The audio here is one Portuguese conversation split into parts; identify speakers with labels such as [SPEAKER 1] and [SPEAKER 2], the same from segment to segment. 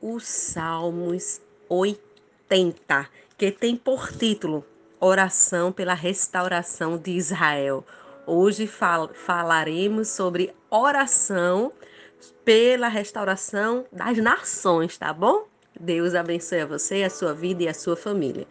[SPEAKER 1] os Salmos 80, que tem por título Oração pela Restauração de Israel. Hoje fal falaremos sobre oração pela restauração das nações, tá bom? Deus abençoe a você, a sua vida e a sua família.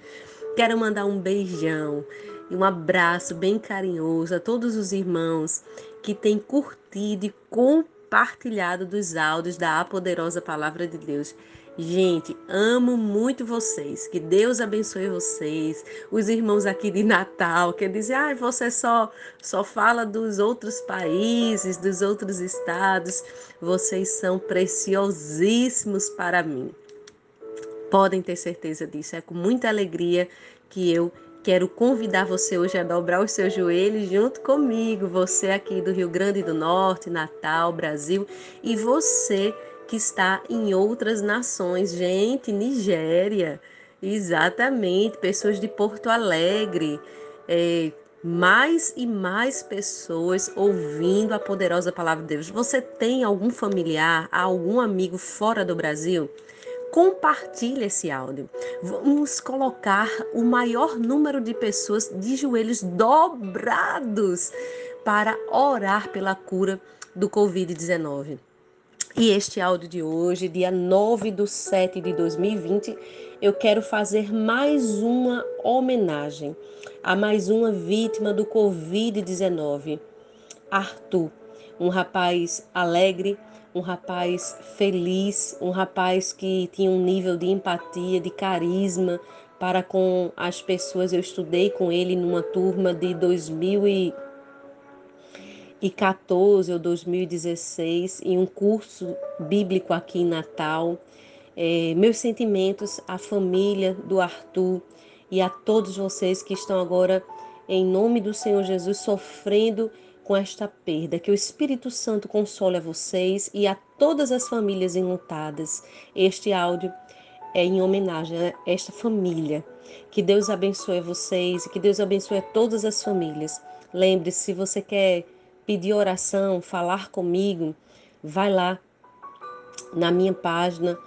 [SPEAKER 1] Quero mandar um beijão e um abraço bem carinhoso a todos os irmãos que têm curtido e compartilhado partilhado dos áudios da Poderosa Palavra de Deus. Gente, amo muito vocês. Que Deus abençoe vocês. Os irmãos aqui de Natal que dizem: "Ah, você só só fala dos outros países, dos outros estados. Vocês são preciosíssimos para mim." Podem ter certeza disso. É com muita alegria que eu Quero convidar você hoje a dobrar os seus joelhos junto comigo, você aqui do Rio Grande do Norte, Natal, Brasil, e você que está em outras nações, gente, Nigéria, exatamente, pessoas de Porto Alegre, é, mais e mais pessoas ouvindo a poderosa palavra de Deus. Você tem algum familiar, algum amigo fora do Brasil? Compartilhe esse áudio. Vamos colocar o maior número de pessoas de joelhos dobrados para orar pela cura do Covid-19. E este áudio de hoje, dia 9 de 7 de 2020, eu quero fazer mais uma homenagem a mais uma vítima do Covid-19, Arthur, um rapaz alegre, um rapaz feliz, um rapaz que tinha um nível de empatia, de carisma para com as pessoas. Eu estudei com ele numa turma de 2014 ou 2016 em um curso bíblico aqui em Natal. É, meus sentimentos à família do Arthur e a todos vocês que estão agora, em nome do Senhor Jesus, sofrendo com esta perda. Que o Espírito Santo console a vocês e a todas as famílias enlutadas. Este áudio é em homenagem a esta família. Que Deus abençoe vocês e que Deus abençoe todas as famílias. Lembre-se, se você quer pedir oração, falar comigo, vai lá na minha página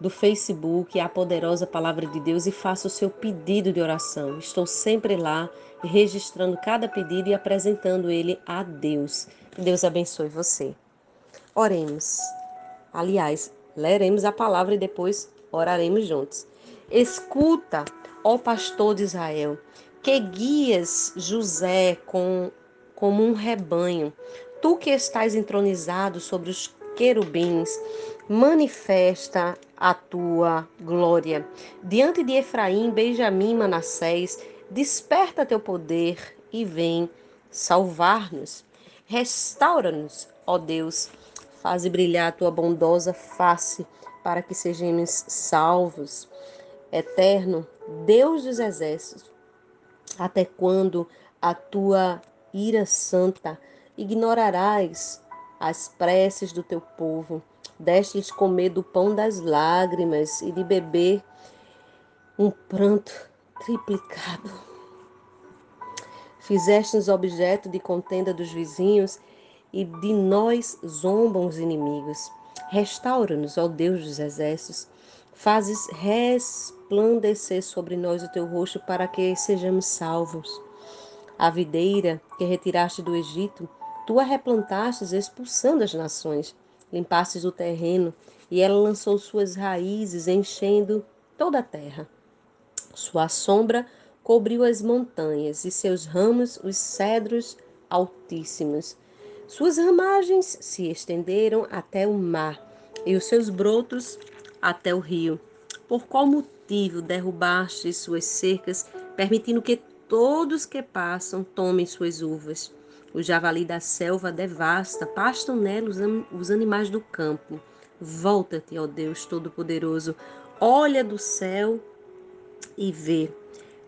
[SPEAKER 1] do Facebook, a poderosa palavra de Deus, e faça o seu pedido de oração. Estou sempre lá registrando cada pedido e apresentando ele a Deus. Que Deus abençoe você. Oremos. Aliás, leremos a palavra e depois oraremos juntos. Escuta, ó pastor de Israel, que guias José com, como um rebanho, tu que estás entronizado sobre os querubins, manifesta a tua glória. Diante de Efraim, Benjamim, Manassés, desperta teu poder e vem salvar-nos. Restaura-nos, ó Deus, faze brilhar a tua bondosa face para que sejamos salvos. Eterno, Deus dos exércitos, até quando a tua ira santa ignorarás as preces do teu povo? Deste-lhes comer do pão das lágrimas e de beber um pranto triplicado. Fizeste-nos objeto de contenda dos vizinhos e de nós zombam os inimigos. Restaura-nos, ó Deus dos exércitos. Fazes resplandecer sobre nós o teu rosto para que sejamos salvos. A videira que retiraste do Egito, tu a replantastes expulsando as nações. Limpastes o terreno e ela lançou suas raízes, enchendo toda a terra. Sua sombra cobriu as montanhas e seus ramos os cedros altíssimos. Suas ramagens se estenderam até o mar e os seus brotos até o rio. Por qual motivo derrubaste suas cercas, permitindo que todos que passam tomem suas uvas? O javali da selva devasta, pastam nela os animais do campo. Volta-te, ó Deus Todo-Poderoso, olha do céu e vê.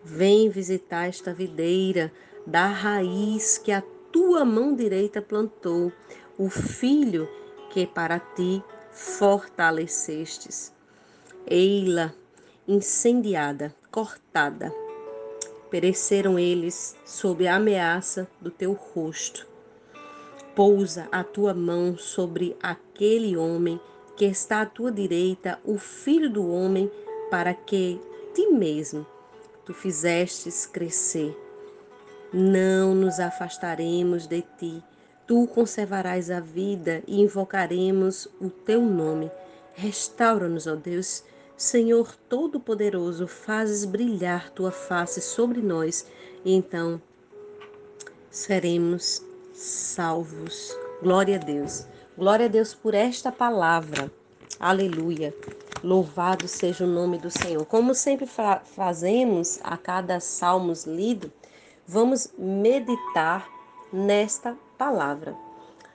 [SPEAKER 1] Vem visitar esta videira da raiz que a tua mão direita plantou, o filho que para ti fortalecestes. Ei-la, incendiada, cortada. Pereceram eles sob a ameaça do teu rosto. Pousa a tua mão sobre aquele homem que está à tua direita, o filho do homem, para que ti mesmo tu fizestes crescer. Não nos afastaremos de ti. Tu conservarás a vida e invocaremos o teu nome. Restaura-nos, ó Deus. Senhor Todo-Poderoso, fazes brilhar tua face sobre nós e então seremos salvos. Glória a Deus. Glória a Deus por esta palavra. Aleluia. Louvado seja o nome do Senhor. Como sempre fa fazemos a cada salmos lido, vamos meditar nesta palavra.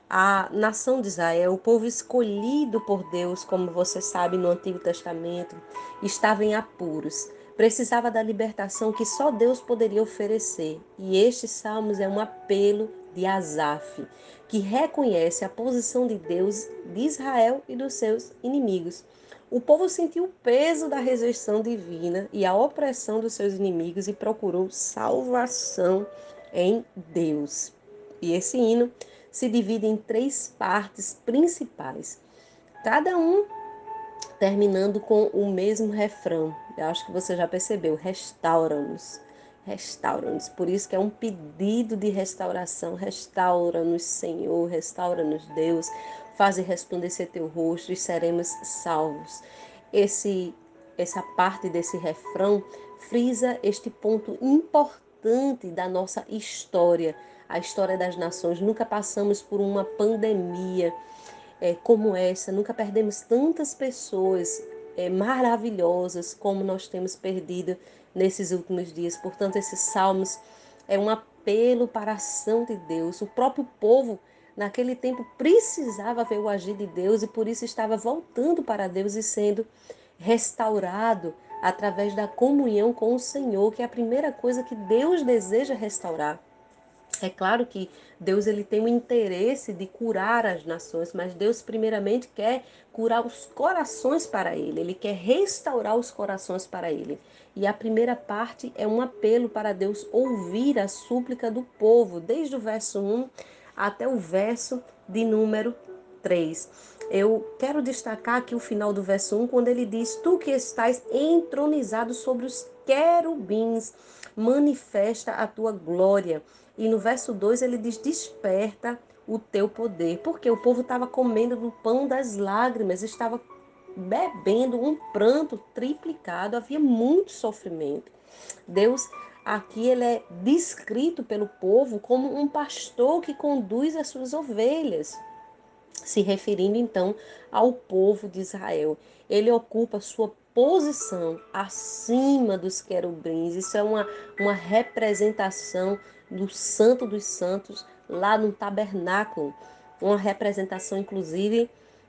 [SPEAKER 1] A nação de Israel, o povo escolhido por Deus, como você sabe no Antigo Testamento, estava em apuros. Precisava da libertação que só Deus poderia oferecer. E este Salmos é um apelo de Asaf, que reconhece a posição de Deus de Israel e dos seus inimigos. O povo sentiu o peso da rejeição divina e a opressão dos seus inimigos e procurou salvação em Deus. E esse hino se divide em três partes principais, cada um terminando com o mesmo refrão. Eu acho que você já percebeu: restaura-nos restaura-nos. Por isso que é um pedido de restauração. Restaura-nos, Senhor, restaura-nos, Deus. Faze resplandecer teu rosto e seremos salvos. Esse essa parte desse refrão frisa este ponto importante da nossa história, a história das nações. Nunca passamos por uma pandemia é, como essa, nunca perdemos tantas pessoas é, maravilhosas como nós temos perdido nesses últimos dias. Portanto, esses salmos é um apelo para a ação de Deus. O próprio povo, naquele tempo, precisava ver o agir de Deus e por isso estava voltando para Deus e sendo restaurado através da comunhão com o Senhor, que é a primeira coisa que Deus deseja restaurar. É claro que Deus ele tem o interesse de curar as nações, mas Deus primeiramente quer curar os corações para ele, ele quer restaurar os corações para ele. E a primeira parte é um apelo para Deus ouvir a súplica do povo, desde o verso 1 até o verso de número 3. Eu quero destacar aqui o final do verso 1, quando ele diz: Tu que estás entronizado sobre os querubins, manifesta a tua glória. E no verso 2 ele diz: Desperta o teu poder. Porque o povo estava comendo do pão das lágrimas, estava bebendo um pranto triplicado, havia muito sofrimento. Deus aqui ele é descrito pelo povo como um pastor que conduz as suas ovelhas, se referindo então ao povo de Israel. Ele ocupa sua posição acima dos querubins. Isso é uma, uma representação do Santo dos Santos lá no tabernáculo, uma representação inclusive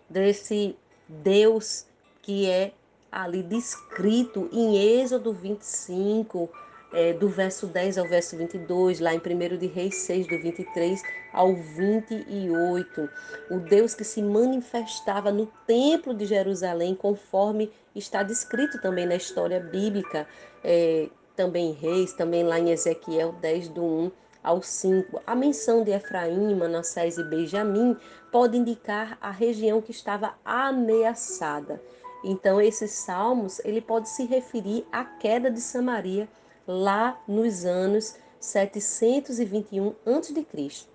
[SPEAKER 1] desse Deus que é ali descrito em Êxodo 25, é, do verso 10 ao verso 22, lá em 1 de Reis 6, do 23 ao 28. O Deus que se manifestava no templo de Jerusalém, conforme está descrito também na história bíblica, é, também em Reis, também lá em Ezequiel 10, do 1 ao 5. A menção de Efraim, Manassés e Benjamim pode indicar a região que estava ameaçada. Então, esses salmos, ele pode se referir à queda de Samaria lá nos anos 721 a.C.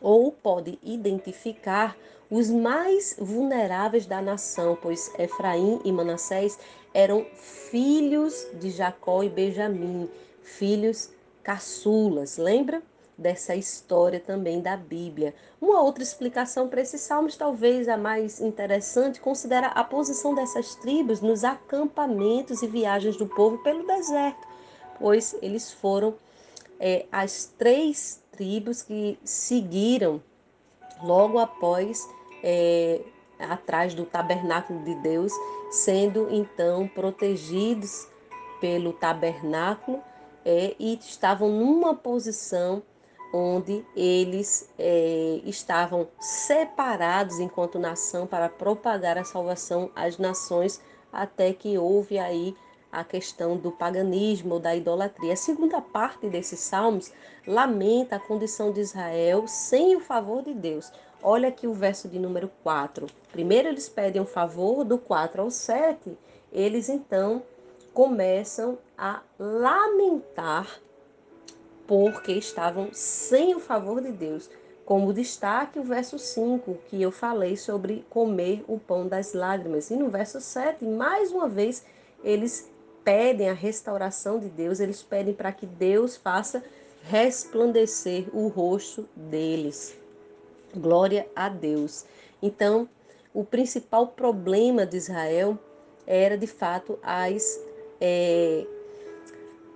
[SPEAKER 1] Ou pode identificar os mais vulneráveis da nação, pois Efraim e Manassés eram filhos de Jacó e Benjamim, filhos caçulas, lembra? Dessa história também da Bíblia. Uma outra explicação para esses salmos, talvez a mais interessante, considera a posição dessas tribos nos acampamentos e viagens do povo pelo deserto, pois eles foram é, as três tribos que seguiram logo após é, atrás do tabernáculo de Deus, sendo então protegidos pelo tabernáculo é, e estavam numa posição onde eles é, estavam separados enquanto nação para propagar a salvação às nações, até que houve aí a questão do paganismo, da idolatria. A segunda parte desses salmos lamenta a condição de Israel sem o favor de Deus. Olha aqui o verso de número 4. Primeiro eles pedem um favor, do 4 ao 7, eles então começam a lamentar porque estavam sem o favor de Deus. Como destaque o verso 5, que eu falei sobre comer o pão das lágrimas. E no verso 7, mais uma vez, eles pedem a restauração de Deus, eles pedem para que Deus faça resplandecer o rosto deles. Glória a Deus. Então, o principal problema de Israel era de fato as é,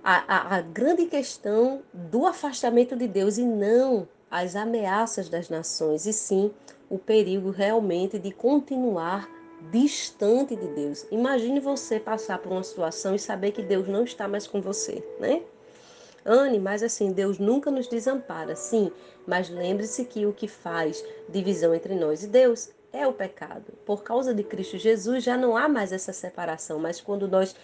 [SPEAKER 1] a, a, a grande questão do afastamento de Deus e não as ameaças das nações, e sim o perigo realmente de continuar distante de Deus. Imagine você passar por uma situação e saber que Deus não está mais com você, né? Anne, mas assim, Deus nunca nos desampara, sim, mas lembre-se que o que faz divisão entre nós e Deus é o pecado. Por causa de Cristo Jesus já não há mais essa separação, mas quando nós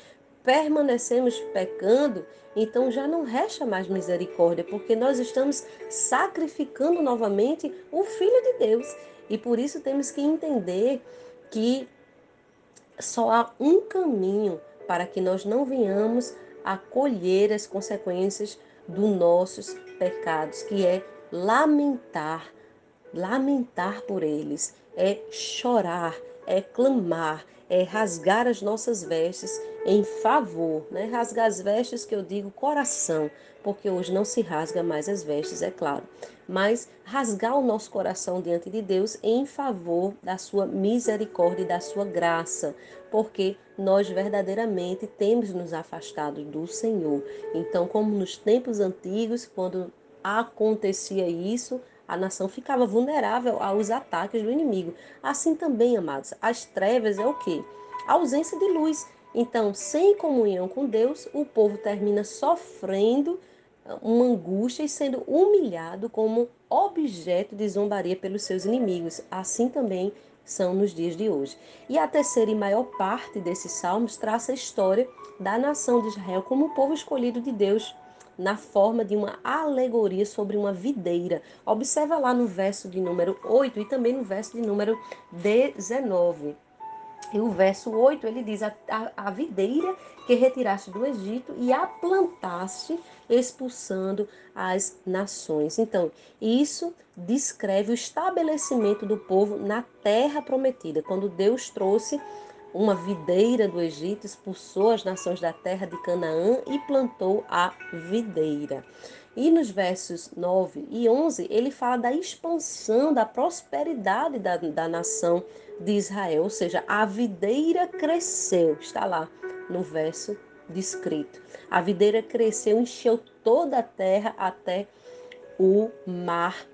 [SPEAKER 1] permanecemos pecando, então já não resta mais misericórdia, porque nós estamos sacrificando novamente o Filho de Deus. E por isso temos que entender que só há um caminho para que nós não venhamos a colher as consequências dos nossos pecados, que é lamentar, lamentar por eles, é chorar, é clamar, é rasgar as nossas vestes em favor, né? Rasgar as vestes que eu digo coração, porque hoje não se rasga mais as vestes, é claro, mas rasgar o nosso coração diante de Deus em favor da sua misericórdia e da sua graça, porque nós verdadeiramente temos nos afastado do Senhor. Então, como nos tempos antigos, quando acontecia isso, a nação ficava vulnerável aos ataques do inimigo. Assim também, amados, as trevas é o que? A ausência de luz. Então, sem comunhão com Deus, o povo termina sofrendo ah, uma angústia e sendo humilhado como objeto de zombaria pelos seus inimigos. Assim também são nos dias de hoje. E a terceira e maior parte desses salmos traça a história da nação de Israel como o povo escolhido de Deus na forma de uma alegoria sobre uma videira. Observa lá no verso de número 8 e também no verso de número 19. E o verso 8 ele diz: a, a, a, videira que retiraste do Egito e a plantaste, expulsando as nações. Então, isso descreve o estabelecimento do povo na terra prometida, quando Deus trouxe uma videira do Egito, expulsou as nações da terra de Canaã e plantou a videira. E nos versos 9 e 11, ele fala da expansão, da prosperidade da, da nação de Israel, ou seja, a videira cresceu, está lá no verso descrito. A videira cresceu, encheu toda a terra até o mar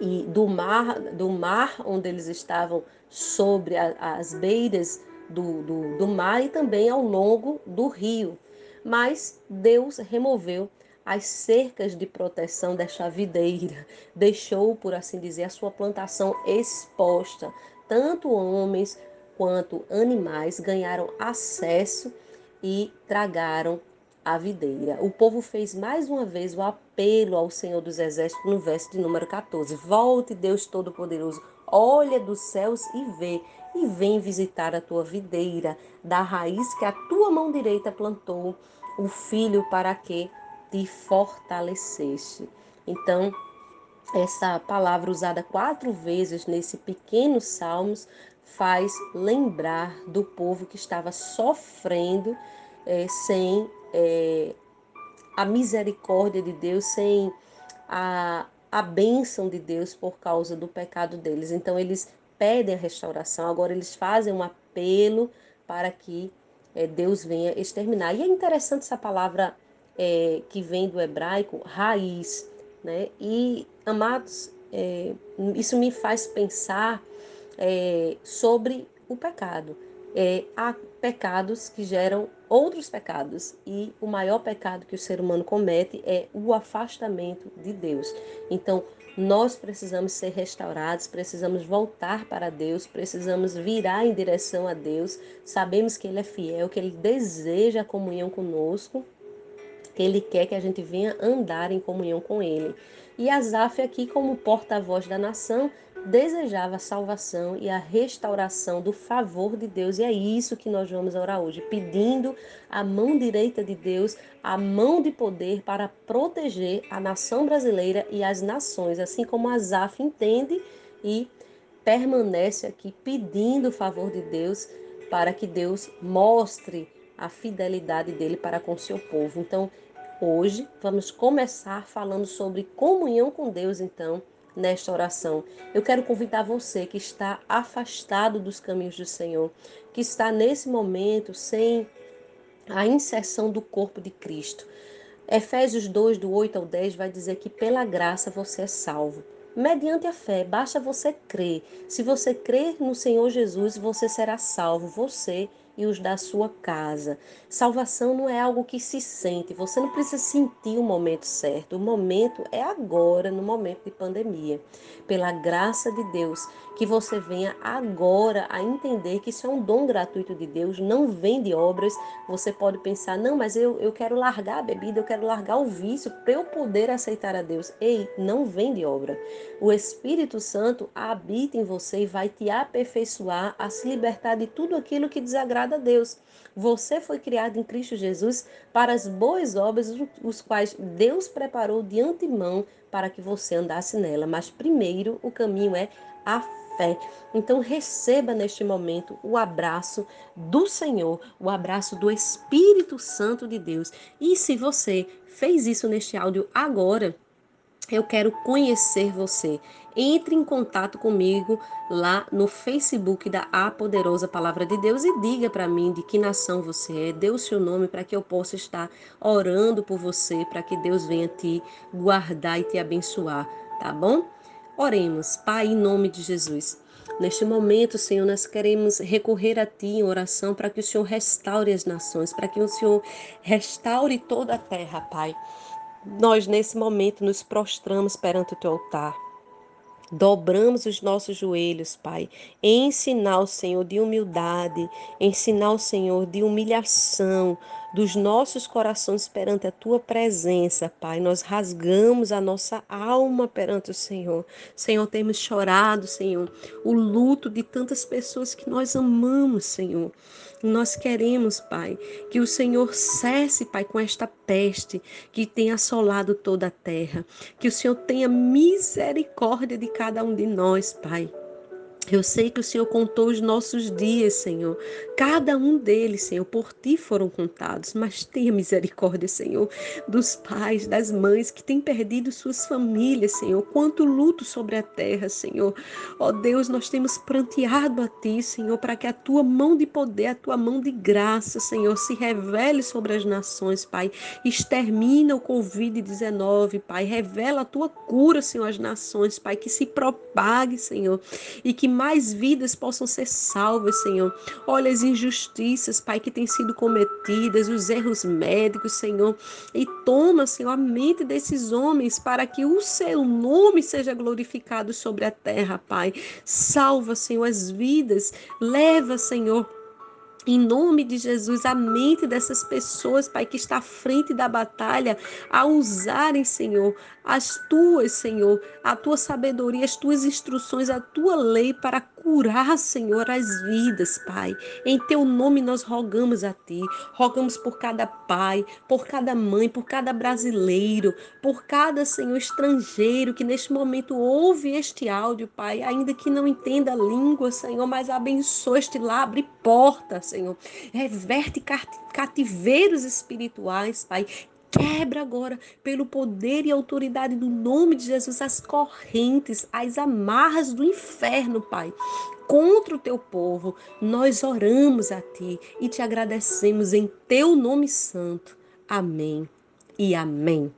[SPEAKER 1] e do mar, do mar onde eles estavam sobre a, as beiras do, do, do mar e também ao longo do rio. Mas Deus removeu as cercas de proteção desta videira, deixou, por assim dizer, a sua plantação exposta. Tanto homens quanto animais ganharam acesso e tragaram a videira. O povo fez mais uma vez o apelo ao Senhor dos Exércitos no verso de número 14. Volte, Deus Todo-Poderoso, olha dos céus e vê, e vem visitar a tua videira, da raiz que a tua mão direita plantou, o filho para que te fortaleceste. Então, essa palavra usada quatro vezes nesse pequeno Salmos faz lembrar do povo que estava sofrendo é, sem é, a misericórdia de Deus, sem a, a bênção de Deus por causa do pecado deles. Então eles pedem a restauração, agora eles fazem um apelo para que é, Deus venha exterminar. E é interessante essa palavra é, que vem do hebraico, raiz. Né? E, amados, é, isso me faz pensar sobre o pecado. É, há pecados que geram outros pecados e o maior pecado que o ser humano comete é o afastamento de Deus. Então, nós precisamos ser restaurados, precisamos voltar para Deus, precisamos virar em direção a Deus. Sabemos que Ele é fiel, que Ele deseja a comunhão conosco, que Ele quer que a gente venha andar em comunhão com Ele. E Asaf, aqui, como porta-voz da nação, desejava a salvação e a restauração do favor de Deus. E é isso que nós vamos orar hoje, pedindo a mão direita de Deus, a mão de poder para proteger a nação brasileira e as nações, assim como Asaf entende e permanece aqui pedindo o favor de Deus para que Deus mostre a fidelidade dele para com seu povo. Então, hoje vamos começar falando sobre comunhão com Deus, então, nesta oração. Eu quero convidar você que está afastado dos caminhos do Senhor, que está nesse momento sem a inserção do corpo de Cristo. Efésios 2, do 8 ao 10, vai dizer que pela graça você é salvo. Mediante a fé, basta você crer. Se você crer no Senhor Jesus, você será salvo, você e os da sua casa. Salvação não é algo que se sente, você não precisa sentir o momento certo. O momento é agora, no momento de pandemia. Pela graça de Deus, que você venha agora a entender que isso é um dom gratuito de Deus, não vem de obras. Você pode pensar, não, mas eu, eu quero largar a bebida, eu quero largar o vício para eu poder aceitar a Deus. Ei, não vem de obra. O Espírito Santo habita em você e vai te aperfeiçoar a se libertar de tudo aquilo que desagrada a Deus. Você foi criado em Cristo Jesus para as boas obras, os quais Deus preparou de antemão para que você andasse nela. Mas primeiro o caminho é a fé. Então receba neste momento o abraço do Senhor, o abraço do Espírito Santo de Deus. E se você fez isso neste áudio agora, eu quero conhecer você. Entre em contato comigo lá no Facebook da A Poderosa Palavra de Deus e diga para mim de que nação você é. Dê o seu nome para que eu possa estar orando por você, para que Deus venha te guardar e te abençoar, tá bom? Oremos, Pai, em nome de Jesus. Neste momento, Senhor, nós queremos recorrer a Ti em oração para que o Senhor restaure as nações, para que o Senhor restaure toda a terra, Pai. Nós, nesse momento, nos prostramos perante o teu altar. Dobramos os nossos joelhos, Pai, em sinal, Senhor, de humildade, em sinal, Senhor, de humilhação dos nossos corações perante a tua presença, Pai. Nós rasgamos a nossa alma perante o Senhor. Senhor, temos chorado, Senhor, o luto de tantas pessoas que nós amamos, Senhor. Nós queremos, Pai, que o Senhor cesse, Pai, com esta peste que tem assolado toda a terra. Que o Senhor tenha misericórdia de cada um de nós, Pai. Eu sei que o Senhor contou os nossos dias, Senhor. Cada um deles, Senhor, por ti foram contados. Mas tenha misericórdia, Senhor, dos pais, das mães que têm perdido suas famílias, Senhor. Quanto luto sobre a terra, Senhor. Ó oh, Deus, nós temos pranteado a ti, Senhor, para que a tua mão de poder, a tua mão de graça, Senhor, se revele sobre as nações, Pai. Extermina o Covid-19, Pai. Revela a tua cura, Senhor, às nações, Pai. Que se propague, Senhor. E que mais vidas possam ser salvas, Senhor. Olha as injustiças, Pai, que têm sido cometidas, os erros médicos, Senhor. E toma, Senhor, a mente desses homens para que o seu nome seja glorificado sobre a terra, Pai. Salva, Senhor, as vidas. Leva, Senhor em nome de Jesus, a mente dessas pessoas, Pai, que está à frente da batalha, a usarem, Senhor, as tuas, Senhor, a tua sabedoria, as tuas instruções, a tua lei para curar, Senhor, as vidas, Pai. Em teu nome nós rogamos a ti, rogamos por cada pai, por cada mãe, por cada brasileiro, por cada, Senhor, estrangeiro que neste momento ouve este áudio, Pai, ainda que não entenda a língua, Senhor, mas abençoa este lá, abre porta, Senhor. Reverte cativeiros espirituais, Pai. Quebra agora, pelo poder e autoridade do nome de Jesus, as correntes, as amarras do inferno, Pai. Contra o teu povo, nós oramos a ti e te agradecemos em teu nome santo. Amém e amém.